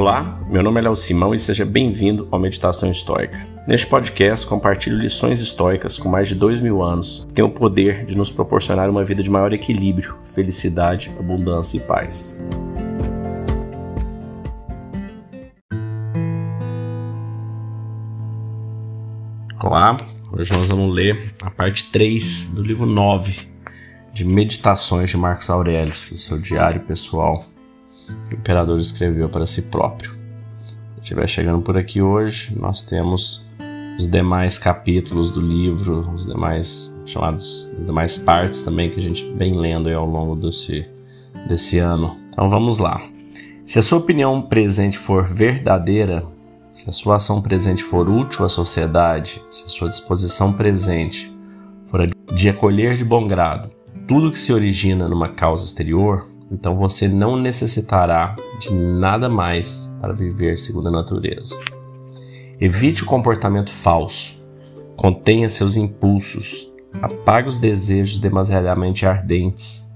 Olá, meu nome é Léo Simão e seja bem-vindo ao Meditação Histórica. Neste podcast, compartilho lições históricas com mais de dois mil anos que têm o poder de nos proporcionar uma vida de maior equilíbrio, felicidade, abundância e paz. Olá, hoje nós vamos ler a parte 3 do livro 9 de Meditações de Marcos Aurélio, do seu diário pessoal que o imperador escreveu para si próprio. Se estiver chegando por aqui hoje, nós temos os demais capítulos do livro, os demais chamados demais partes também que a gente vem lendo ao longo desse, desse ano. Então vamos lá. Se a sua opinião presente for verdadeira, se a sua ação presente for útil à sociedade, se a sua disposição presente for de acolher de bom grado tudo que se origina numa causa exterior, então você não necessitará de nada mais para viver segundo a natureza. Evite o comportamento falso. Contenha seus impulsos. Apague os desejos demasiadamente ardentes.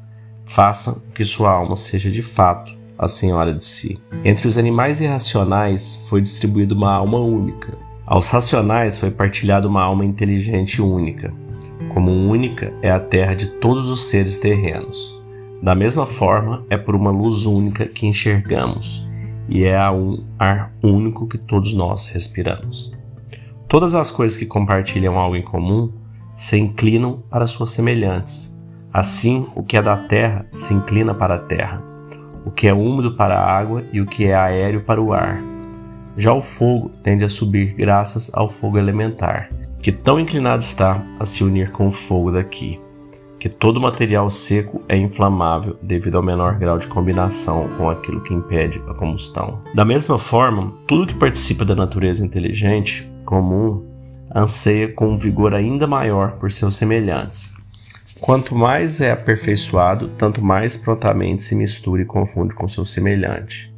Faça que sua alma seja de fato a senhora de si. Entre os animais irracionais foi distribuída uma alma única. Aos racionais foi partilhada uma alma inteligente única. Como única é a terra de todos os seres terrenos. Da mesma forma, é por uma luz única que enxergamos, e é a um ar único que todos nós respiramos. Todas as coisas que compartilham algo em comum se inclinam para suas semelhantes. Assim, o que é da terra se inclina para a terra, o que é úmido para a água e o que é aéreo para o ar. Já o fogo tende a subir graças ao fogo elementar, que tão inclinado está a se unir com o fogo daqui que todo material seco é inflamável devido ao menor grau de combinação com aquilo que impede a combustão. Da mesma forma, tudo que participa da natureza inteligente comum anseia com um vigor ainda maior por seus semelhantes. Quanto mais é aperfeiçoado, tanto mais prontamente se mistura e confunde com seu semelhante.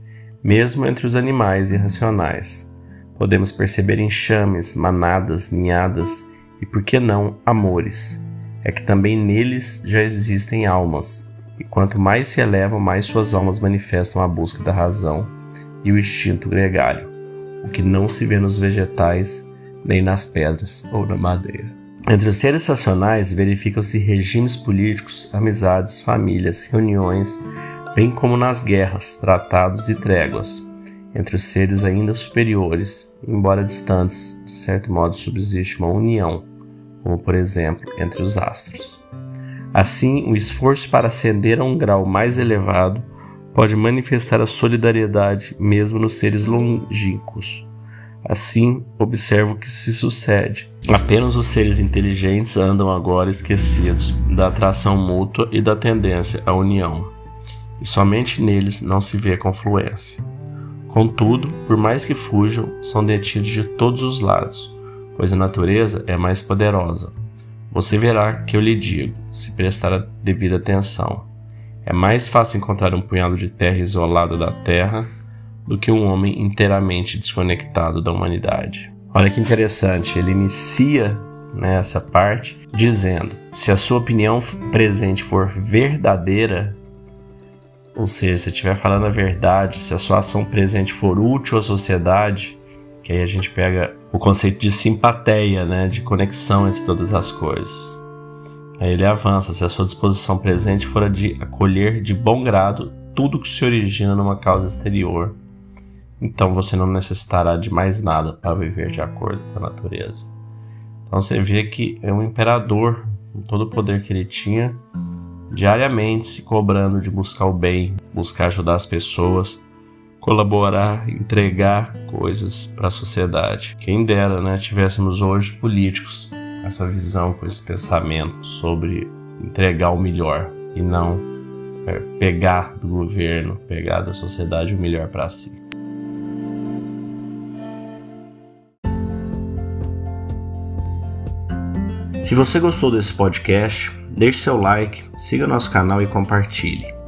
Mesmo entre os animais irracionais, podemos perceber enxames, manadas, ninhadas e, por que não, amores é que também neles já existem almas, e quanto mais se elevam, mais suas almas manifestam a busca da razão e o instinto gregário, o que não se vê nos vegetais, nem nas pedras ou na madeira. Entre os seres racionais verificam-se regimes políticos, amizades, famílias, reuniões, bem como nas guerras, tratados e tréguas. Entre os seres ainda superiores, embora distantes, de certo modo subsiste uma união como por exemplo entre os astros. Assim, o esforço para ascender a um grau mais elevado pode manifestar a solidariedade mesmo nos seres longínquos. Assim, observo que se sucede. Apenas os seres inteligentes andam agora esquecidos da atração mútua e da tendência à união, e somente neles não se vê a confluência. Contudo, por mais que fujam, são detidos de todos os lados, pois a natureza é mais poderosa. Você verá que eu lhe digo, se prestar a devida atenção. É mais fácil encontrar um punhado de terra isolado da terra do que um homem inteiramente desconectado da humanidade. Olha que interessante, ele inicia nessa né, parte dizendo: se a sua opinião presente for verdadeira, ou seja, se estiver falando a verdade, se a sua ação presente for útil à sociedade, que aí a gente pega o conceito de simpatia, né, de conexão entre todas as coisas. Aí ele avança: se a sua disposição presente for a de acolher de bom grado tudo que se origina numa causa exterior, então você não necessitará de mais nada para viver de acordo com a natureza. Então você vê que é um imperador, com todo o poder que ele tinha, diariamente se cobrando de buscar o bem, buscar ajudar as pessoas, colaborar, entregar coisas para a sociedade. Quem dera, né, tivéssemos hoje políticos com essa visão, com esse pensamento sobre entregar o melhor e não é, pegar do governo, pegar da sociedade o melhor para si. Se você gostou desse podcast, deixe seu like, siga nosso canal e compartilhe.